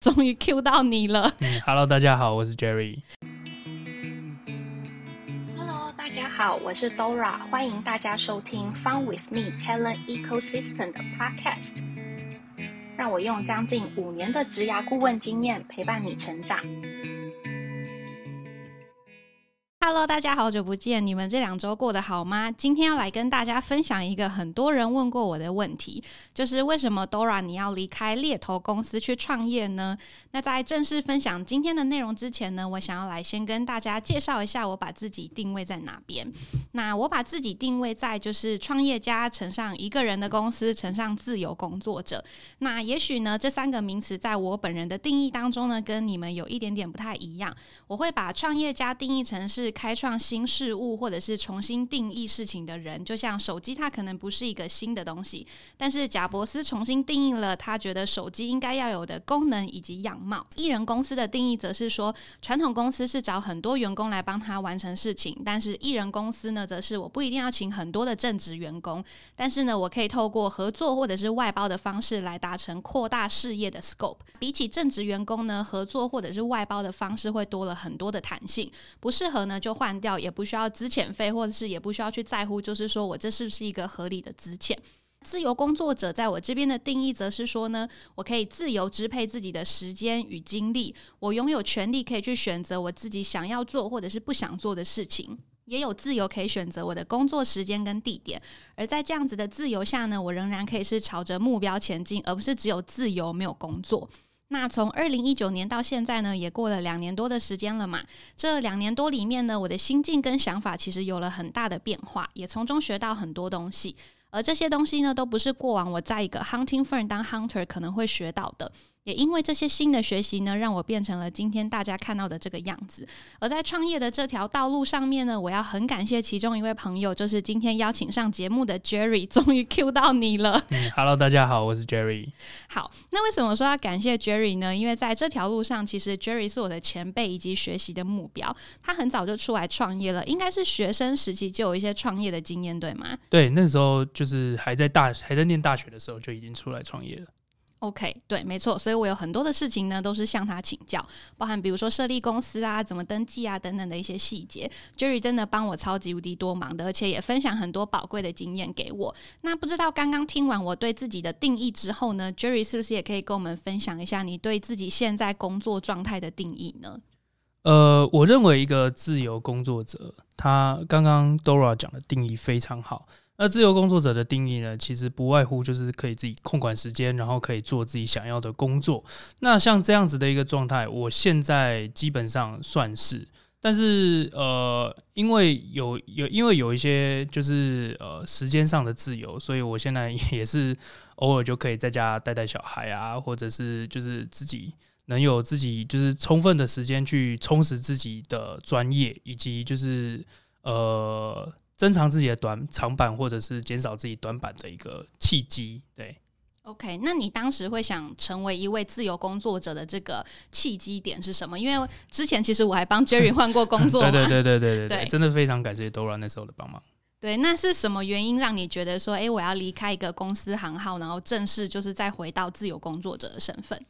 终于 Q 到你了。嗯，Hello，大家好，我是 Jerry。Hello，大家好，我是 Dora，欢迎大家收听 Fun with Me Talent Ecosystem 的 Podcast。让我用将近五年的职涯顾问经验陪伴你成长。Hello，大家好久不见，你们这两周过得好吗？今天要来跟大家分享一个很多人问过我的问题，就是为什么 Dora 你要离开猎头公司去创业呢？那在正式分享今天的内容之前呢，我想要来先跟大家介绍一下我把自己定位在哪边。那我把自己定位在就是创业家乘上一个人的公司乘上自由工作者。那也许呢，这三个名词在我本人的定义当中呢，跟你们有一点点不太一样。我会把创业家定义成是。开创新事物，或者是重新定义事情的人，就像手机，它可能不是一个新的东西，但是贾伯斯重新定义了他觉得手机应该要有的功能以及样貌。艺人公司的定义则是说，传统公司是找很多员工来帮他完成事情，但是艺人公司呢，则是我不一定要请很多的正职员工，但是呢，我可以透过合作或者是外包的方式来达成扩大事业的 scope。比起正职员工呢，合作或者是外包的方式会多了很多的弹性，不适合呢就。换掉，也不需要资遣费，或者是也不需要去在乎，就是说我这是不是一个合理的资遣？自由工作者在我这边的定义，则是说呢，我可以自由支配自己的时间与精力，我拥有权利可以去选择我自己想要做或者是不想做的事情，也有自由可以选择我的工作时间跟地点。而在这样子的自由下呢，我仍然可以是朝着目标前进，而不是只有自由没有工作。那从二零一九年到现在呢，也过了两年多的时间了嘛。这两年多里面呢，我的心境跟想法其实有了很大的变化，也从中学到很多东西。而这些东西呢，都不是过往我在一个 hunting firm 当 hunter 可能会学到的。也因为这些新的学习呢，让我变成了今天大家看到的这个样子。而在创业的这条道路上面呢，我要很感谢其中一位朋友，就是今天邀请上节目的 Jerry，终于 Q 到你了。嗯，Hello，大家好，我是 Jerry。好，那为什么说要感谢 Jerry 呢？因为在这条路上，其实 Jerry 是我的前辈以及学习的目标。他很早就出来创业了，应该是学生时期就有一些创业的经验，对吗？对，那时候就是还在大还在念大学的时候就已经出来创业了。OK，对，没错，所以我有很多的事情呢，都是向他请教，包含比如说设立公司啊、怎么登记啊等等的一些细节。Jerry 真的帮我超级无敌多忙的，而且也分享很多宝贵的经验给我。那不知道刚刚听完我对自己的定义之后呢，Jerry 是不是也可以跟我们分享一下你对自己现在工作状态的定义呢？呃，我认为一个自由工作者，他刚刚 Dora 讲的定义非常好。那自由工作者的定义呢？其实不外乎就是可以自己控管时间，然后可以做自己想要的工作。那像这样子的一个状态，我现在基本上算是。但是呃，因为有有因为有一些就是呃时间上的自由，所以我现在 也是偶尔就可以在家带带小孩啊，或者是就是自己能有自己就是充分的时间去充实自己的专业，以及就是呃。增长自己的短长板，或者是减少自己短板的一个契机。对，OK，那你当时会想成为一位自由工作者的这个契机点是什么？因为之前其实我还帮 Jerry 换过工作。对对对对对对对，真的非常感谢 Dora 那时候的帮忙。对，那是什么原因让你觉得说，哎，我要离开一个公司行号，然后正式就是再回到自由工作者的身份？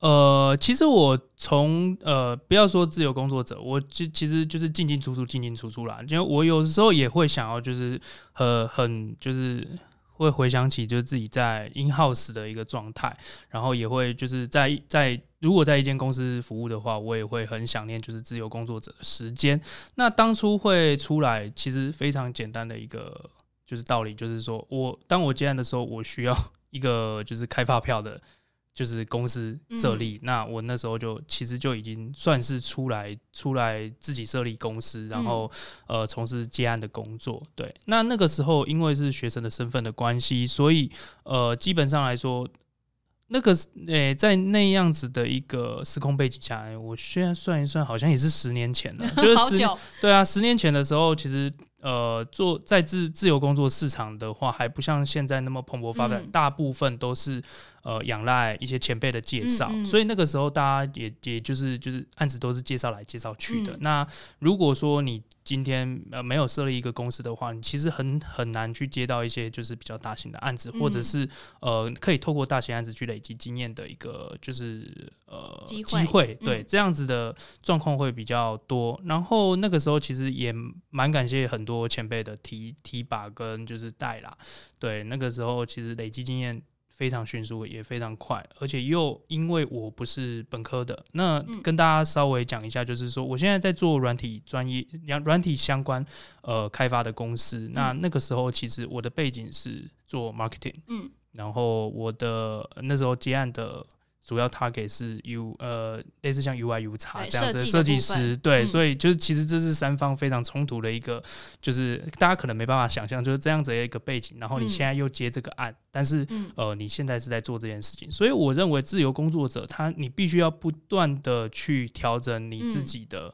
呃，其实我从呃，不要说自由工作者，我其其实就是进进出出，进进出出啦。因为我有时候也会想要，就是呃很就是会回想起，就是自己在 in house 的一个状态，然后也会就是在在如果在一间公司服务的话，我也会很想念就是自由工作者的时间。那当初会出来，其实非常简单的一个就是道理，就是说我当我接案的时候，我需要 一个就是开发票的。就是公司设立，那我那时候就其实就已经算是出来出来自己设立公司，然后呃从事接案的工作。对，那那个时候因为是学生的身份的关系，所以呃基本上来说，那个诶在那样子的一个时空背景下，我现在算一算，好像也是十年前了，就是十对啊，十年前的时候，其实。呃，做在自自由工作市场的话，还不像现在那么蓬勃发展，大部分都是呃仰赖一些前辈的介绍，所以那个时候大家也也就是就是案子都是介绍来介绍去的。那如果说你今天呃没有设立一个公司的话，你其实很很难去接到一些就是比较大型的案子，或者是呃可以透过大型案子去累积经验的一个就是呃机会，对这样子的状况会比较多。然后那个时候其实也蛮感谢很多前辈的提提拔跟就是带啦，对那个时候其实累积经验。非常迅速，也非常快，而且又因为我不是本科的，那跟大家稍微讲一下，就是说我现在在做软体专业、软软体相关呃开发的公司。那那个时候其实我的背景是做 marketing，嗯，然后我的那时候接案的。主要 target 是 U 呃类似像 UI U 叉这样子的设计师，对，所以就是其实这是三方非常冲突的一个，就是大家可能没办法想象就是这样子的一个背景，然后你现在又接这个案，但是呃你现在是在做这件事情，所以我认为自由工作者他你必须要不断的去调整你自己的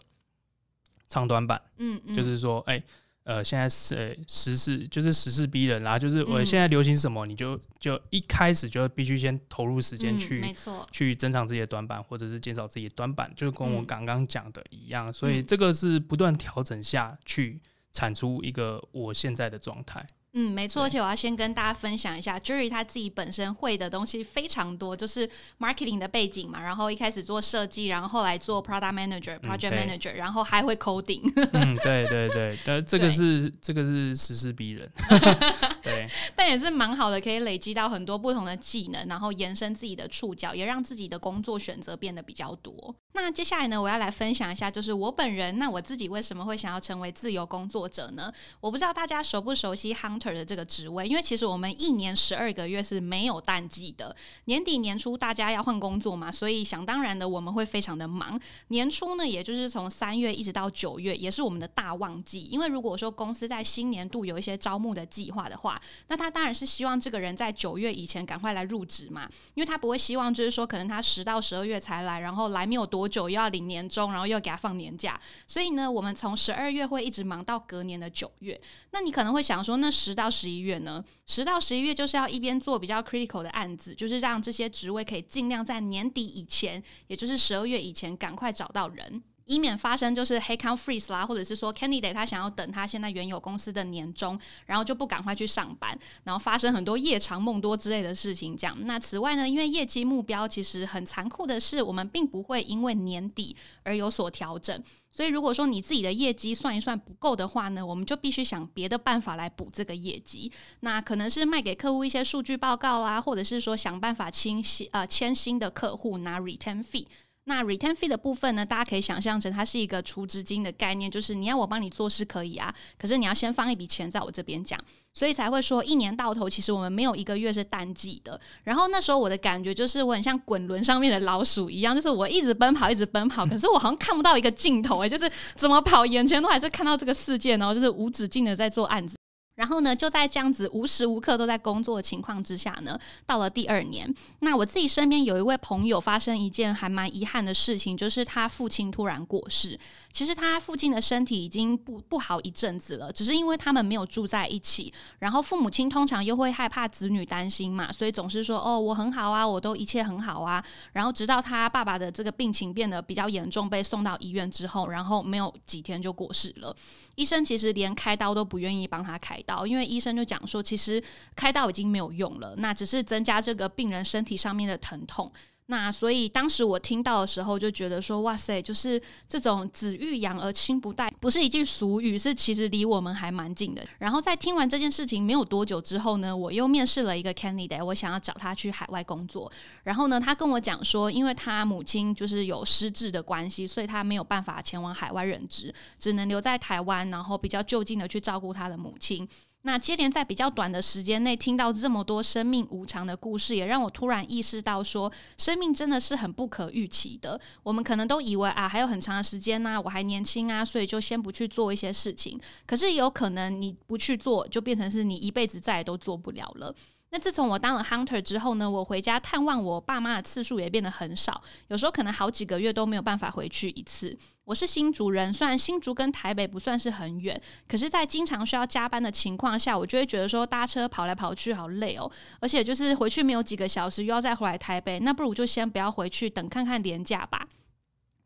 长短板，嗯，就是说哎。呃，现在是时事，就是时事逼人啦。就是我现在流行什么，你就就一开始就必须先投入时间去，没错，去增长自己的短板，或者是减少自己的短板，就跟我刚刚讲的一样。所以这个是不断调整下去产出一个我现在的状态。嗯，没错，而且我要先跟大家分享一下，Jerry 他自己本身会的东西非常多，就是 marketing 的背景嘛，然后一开始做设计，然后后来做 product manager、project manager，然后还会 coding。嗯，对对对，但这个是这个是实事逼人。对，但也是蛮好的，可以累积到很多不同的技能，然后延伸自己的触角，也让自己的工作选择变得比较多。那接下来呢，我要来分享一下，就是我本人，那我自己为什么会想要成为自由工作者呢？我不知道大家熟不熟悉的这个职位，因为其实我们一年十二个月是没有淡季的，年底年初大家要换工作嘛，所以想当然的我们会非常的忙。年初呢，也就是从三月一直到九月，也是我们的大旺季，因为如果说公司在新年度有一些招募的计划的话，那他当然是希望这个人在九月以前赶快来入职嘛，因为他不会希望就是说可能他十到十二月才来，然后来没有多。久又要领年终，然后又给他放年假，所以呢，我们从十二月会一直忙到隔年的九月。那你可能会想说，那十十到十一月呢？十到十一月就是要一边做比较 critical 的案子，就是让这些职位可以尽量在年底以前，也就是十二月以前赶快找到人。以免发生就是 h e a d count freeze 啦，或者是说 candidate 他想要等他现在原有公司的年终，然后就不赶快去上班，然后发生很多夜长梦多之类的事情。这样，那此外呢，因为业绩目标其实很残酷的是，我们并不会因为年底而有所调整。所以如果说你自己的业绩算一算不够的话呢，我们就必须想别的办法来补这个业绩。那可能是卖给客户一些数据报告啊，或者是说想办法签新呃签新的客户拿 return fee。那 retain fee 的部分呢？大家可以想象成它是一个储资金的概念，就是你要我帮你做事可以啊，可是你要先放一笔钱在我这边讲，所以才会说一年到头其实我们没有一个月是淡季的。然后那时候我的感觉就是我很像滚轮上面的老鼠一样，就是我一直奔跑，一直奔跑，可是我好像看不到一个尽头诶，就是怎么跑，眼前都还是看到这个世界，然后就是无止境的在做案子。然后呢，就在这样子无时无刻都在工作的情况之下呢，到了第二年，那我自己身边有一位朋友发生一件还蛮遗憾的事情，就是他父亲突然过世。其实他父亲的身体已经不不好一阵子了，只是因为他们没有住在一起，然后父母亲通常又会害怕子女担心嘛，所以总是说哦我很好啊，我都一切很好啊。然后直到他爸爸的这个病情变得比较严重，被送到医院之后，然后没有几天就过世了。医生其实连开刀都不愿意帮他开刀，因为医生就讲说，其实开刀已经没有用了，那只是增加这个病人身体上面的疼痛。那所以当时我听到的时候就觉得说，哇塞，就是这种子欲养而亲不待，不是一句俗语，是其实离我们还蛮近的。然后在听完这件事情没有多久之后呢，我又面试了一个 candidate，我想要找他去海外工作。然后呢，他跟我讲说，因为他母亲就是有失智的关系，所以他没有办法前往海外任职，只能留在台湾，然后比较就近的去照顾他的母亲。那接连在比较短的时间内听到这么多生命无常的故事，也让我突然意识到，说生命真的是很不可预期的。我们可能都以为啊，还有很长的时间呢，我还年轻啊，所以就先不去做一些事情。可是有可能你不去做，就变成是你一辈子再也都做不了了。那自从我当了 hunter 之后呢，我回家探望我爸妈的次数也变得很少，有时候可能好几个月都没有办法回去一次。我是新竹人，虽然新竹跟台北不算是很远，可是，在经常需要加班的情况下，我就会觉得说搭车跑来跑去好累哦，而且就是回去没有几个小时，又要再回来台北，那不如就先不要回去，等看看年假吧。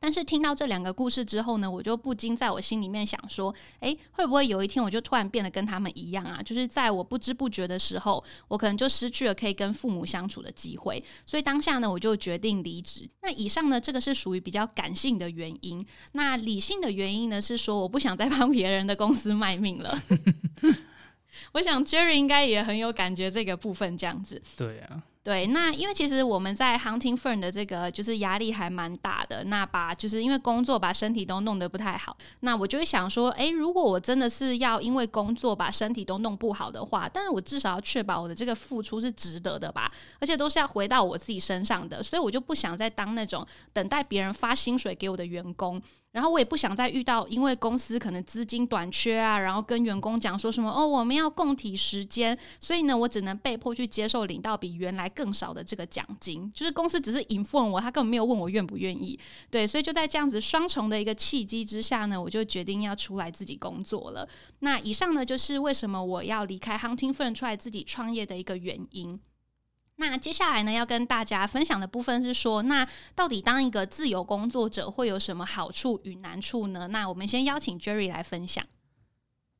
但是听到这两个故事之后呢，我就不禁在我心里面想说，诶，会不会有一天我就突然变得跟他们一样啊？就是在我不知不觉的时候，我可能就失去了可以跟父母相处的机会。所以当下呢，我就决定离职。那以上呢，这个是属于比较感性的原因。那理性的原因呢，是说我不想再帮别人的公司卖命了。我想 Jerry 应该也很有感觉这个部分，这样子。对啊。对，那因为其实我们在 hunting fern 的这个就是压力还蛮大的，那把就是因为工作把身体都弄得不太好，那我就会想说，诶，如果我真的是要因为工作把身体都弄不好的话，但是我至少要确保我的这个付出是值得的吧，而且都是要回到我自己身上的，所以我就不想再当那种等待别人发薪水给我的员工。然后我也不想再遇到，因为公司可能资金短缺啊，然后跟员工讲说什么哦，我们要共体时间，所以呢，我只能被迫去接受领到比原来更少的这个奖金。就是公司只是 inform 我，他根本没有问我愿不愿意。对，所以就在这样子双重的一个契机之下呢，我就决定要出来自己工作了。那以上呢，就是为什么我要离开 Hunting Fern 出来自己创业的一个原因。那接下来呢，要跟大家分享的部分是说，那到底当一个自由工作者会有什么好处与难处呢？那我们先邀请 Jerry 来分享。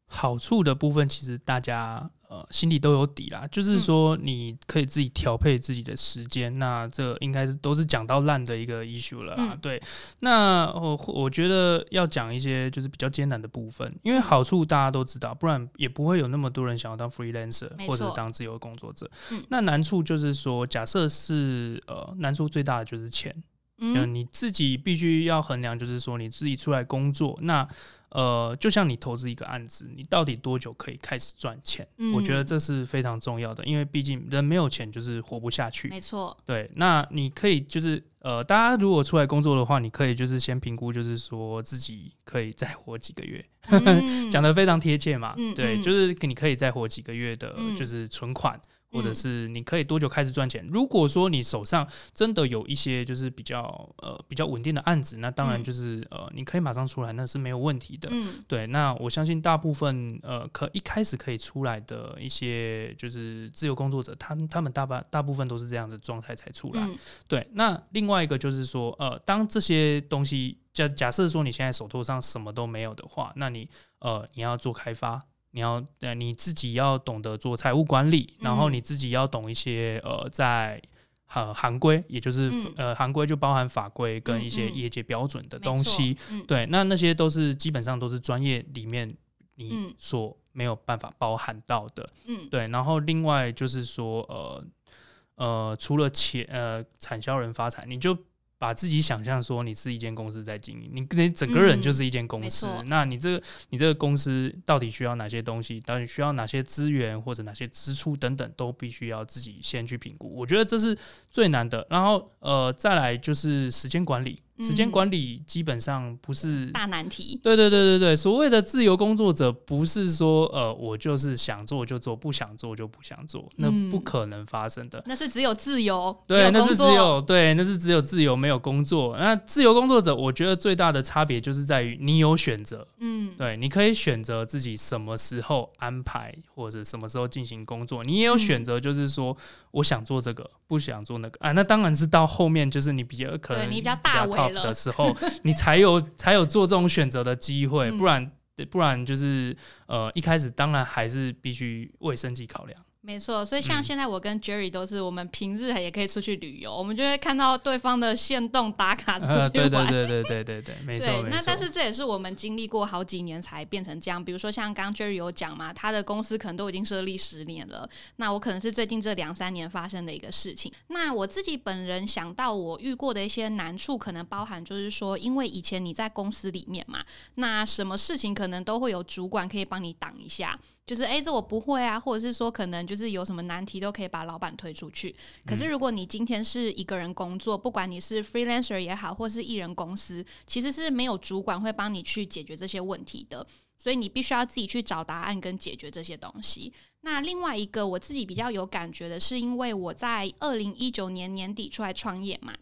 好处的部分，其实大家。呃，心里都有底啦，就是说你可以自己调配自己的时间，那这应该是都是讲到烂的一个 issue 了啊。对，那我我觉得要讲一些就是比较艰难的部分，因为好处大家都知道，不然也不会有那么多人想要当 freelancer 或者当自由工作者。那难处就是说，假设是呃，难处最大的就是钱，嗯，你自己必须要衡量，就是说你自己出来工作那。呃，就像你投资一个案子，你到底多久可以开始赚钱？我觉得这是非常重要的，因为毕竟人没有钱就是活不下去。没错，对。那你可以就是呃，大家如果出来工作的话，你可以就是先评估，就是说自己可以再活几个月，讲的非常贴切嘛。对，就是你可以再活几个月的，就是存款。或者是你可以多久开始赚钱？如果说你手上真的有一些就是比较呃比较稳定的案子，那当然就是呃你可以马上出来，那是没有问题的。嗯，对。那我相信大部分呃可一开始可以出来的一些就是自由工作者，他他们大半大部分都是这样的状态才出来。对。那另外一个就是说呃，当这些东西假假设说你现在手头上什么都没有的话，那你呃你要做开发。你要呃你自己要懂得做财务管理，然后你自己要懂一些呃在呃行规，也就是呃行规就包含法规跟一些业界标准的东西。对，那那些都是基本上都是专业里面你所没有办法包含到的。嗯，对。然后另外就是说呃呃除了钱呃产销人发财，你就。把自己想象说你是一间公司在经营，你你整个人就是一间公司。那你这个你这个公司到底需要哪些东西？到底需要哪些资源或者哪些支出等等，都必须要自己先去评估。我觉得这是最难的。然后呃，再来就是时间管理。时间管理基本上不是大难题。对对对对对，所谓的自由工作者，不是说呃我就是想做就做，不想做就不想做，那不可能发生的。那是只有自由，对，那是只有对，那是只有自由没有工作。那自由工作者，我觉得最大的差别就是在于你有选择，嗯，对，你可以选择自己什么时候安排或者什么时候进行工作，你也有选择，就是说我想做这个，不想做那个啊。那当然是到后面就是你比较可能你比较大为。的时候，你才有 才有做这种选择的机会，不然不然就是呃一开始当然还是必须为生计考量。没错，所以像现在我跟 Jerry 都是，我们平日也可以出去旅游，我们就会看到对方的线动打卡出去玩。对对对对对对对，没 错。那但是这也是我们经历过好几年才变成这样。比如说像刚 Jerry 有讲嘛，他的公司可能都已经设立十年了，那我可能是最近这两三年发生的一个事情。那我自己本人想到我遇过的一些难处，可能包含就是说，因为以前你在公司里面嘛，那什么事情可能都会有主管可以帮你挡一下。就是哎，这我不会啊，或者是说可能就是有什么难题都可以把老板推出去。可是如果你今天是一个人工作，不管你是 freelancer 也好，或是艺人公司，其实是没有主管会帮你去解决这些问题的，所以你必须要自己去找答案跟解决这些东西。那另外一个我自己比较有感觉的是，因为我在二零一九年年底出来创业嘛。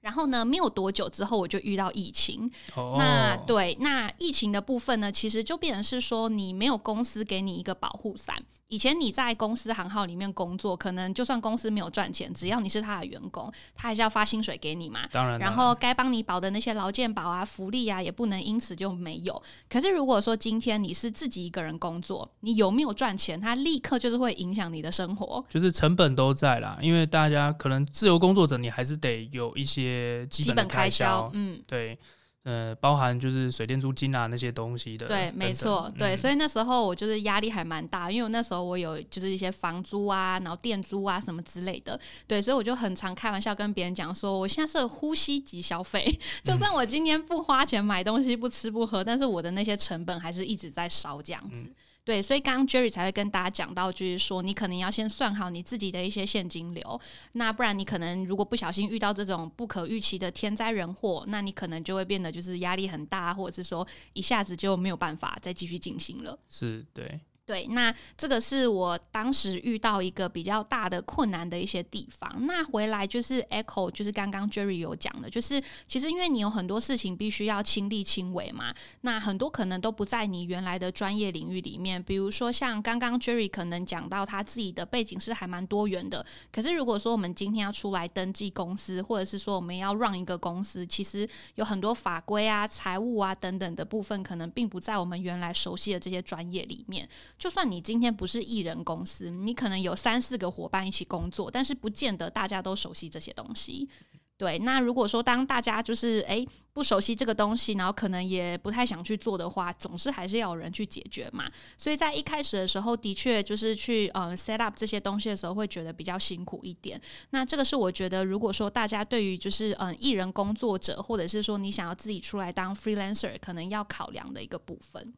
然后呢，没有多久之后，我就遇到疫情。那对，那疫情的部分呢，其实就变成是说，你没有公司给你一个保护伞。以前你在公司行号里面工作，可能就算公司没有赚钱，只要你是他的员工，他还是要发薪水给你嘛。当然，然后该帮你保的那些劳健保啊、福利啊，也不能因此就没有。可是如果说今天你是自己一个人工作，你有没有赚钱，他立刻就是会影响你的生活，就是成本都在啦。因为大家可能自由工作者，你还是得有一些基本开销，嗯，对。呃，包含就是水电租金啊那些东西的，对，没错，对，所以那时候我就是压力还蛮大，因为我那时候我有就是一些房租啊，然后店租啊什么之类的，对，所以我就很常开玩笑跟别人讲说，我现在是呼吸级消费，就算我今天不花钱买东西不吃不喝，但是我的那些成本还是一直在烧这样子。对，所以刚刚 Jerry 才会跟大家讲到，就是说你可能要先算好你自己的一些现金流，那不然你可能如果不小心遇到这种不可预期的天灾人祸，那你可能就会变得就是压力很大，或者是说一下子就没有办法再继续进行了。是，对。对，那这个是我当时遇到一个比较大的困难的一些地方。那回来就是 Echo，就是刚刚 Jerry 有讲的，就是其实因为你有很多事情必须要亲力亲为嘛，那很多可能都不在你原来的专业领域里面。比如说像刚刚 Jerry 可能讲到他自己的背景是还蛮多元的，可是如果说我们今天要出来登记公司，或者是说我们要让一个公司，其实有很多法规啊、财务啊等等的部分，可能并不在我们原来熟悉的这些专业里面。就算你今天不是艺人公司，你可能有三四个伙伴一起工作，但是不见得大家都熟悉这些东西。对，那如果说当大家就是诶不熟悉这个东西，然后可能也不太想去做的话，总是还是要有人去解决嘛。所以在一开始的时候，的确就是去嗯 set up 这些东西的时候，会觉得比较辛苦一点。那这个是我觉得，如果说大家对于就是嗯艺人工作者，或者是说你想要自己出来当 freelancer，可能要考量的一个部分。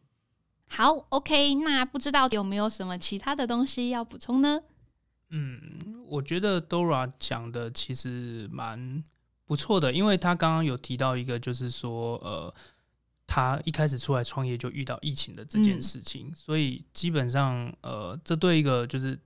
好，OK，那不知道有没有什么其他的东西要补充呢？嗯，我觉得 Dora 讲的其实蛮不错的，因为他刚刚有提到一个，就是说，呃，他一开始出来创业就遇到疫情的这件事情，所以基本上，呃，这对一个就是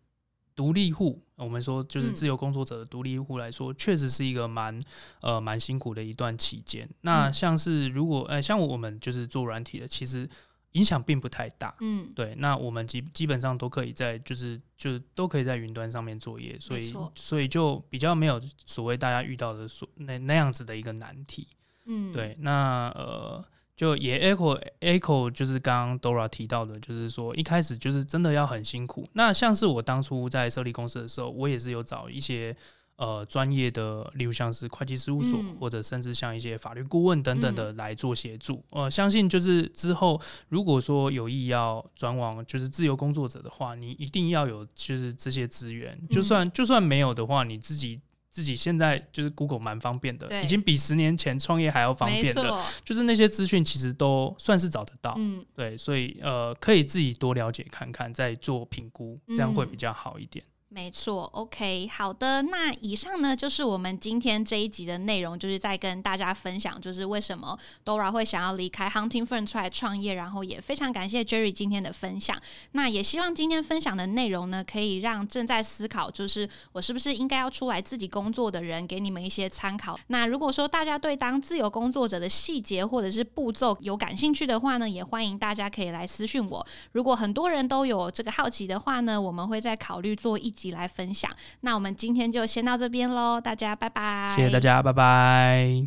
独立户，我们说就是自由工作者的独立户来说，确实是一个蛮呃蛮辛苦的一段期间。那像是如果，呃，像我们就是做软体的，其实。影响并不太大，嗯，对，那我们基基本上都可以在，就是就都可以在云端上面作业，所以所以就比较没有所谓大家遇到的所那那样子的一个难题，嗯，对，那呃，就也 echo echo 就是刚刚 Dora 提到的，就是说一开始就是真的要很辛苦，那像是我当初在设立公司的时候，我也是有找一些。呃，专业的，例如像是会计事务所，或者甚至像一些法律顾问等等的来做协助。呃，相信就是之后如果说有意要转往就是自由工作者的话，你一定要有就是这些资源。就算就算没有的话，你自己自己现在就是 Google 蛮方便的，已经比十年前创业还要方便的。就是那些资讯其实都算是找得到。嗯，对，所以呃，可以自己多了解看看，再做评估，这样会比较好一点。没错，OK，好的。那以上呢，就是我们今天这一集的内容，就是在跟大家分享，就是为什么 Dora 会想要离开 Hunting Fern 出来创业。然后也非常感谢 Jerry 今天的分享。那也希望今天分享的内容呢，可以让正在思考，就是我是不是应该要出来自己工作的人，给你们一些参考。那如果说大家对当自由工作者的细节或者是步骤有感兴趣的话呢，也欢迎大家可以来私讯我。如果很多人都有这个好奇的话呢，我们会再考虑做一集集。来分享，那我们今天就先到这边喽，大家拜拜！谢谢大家，拜拜。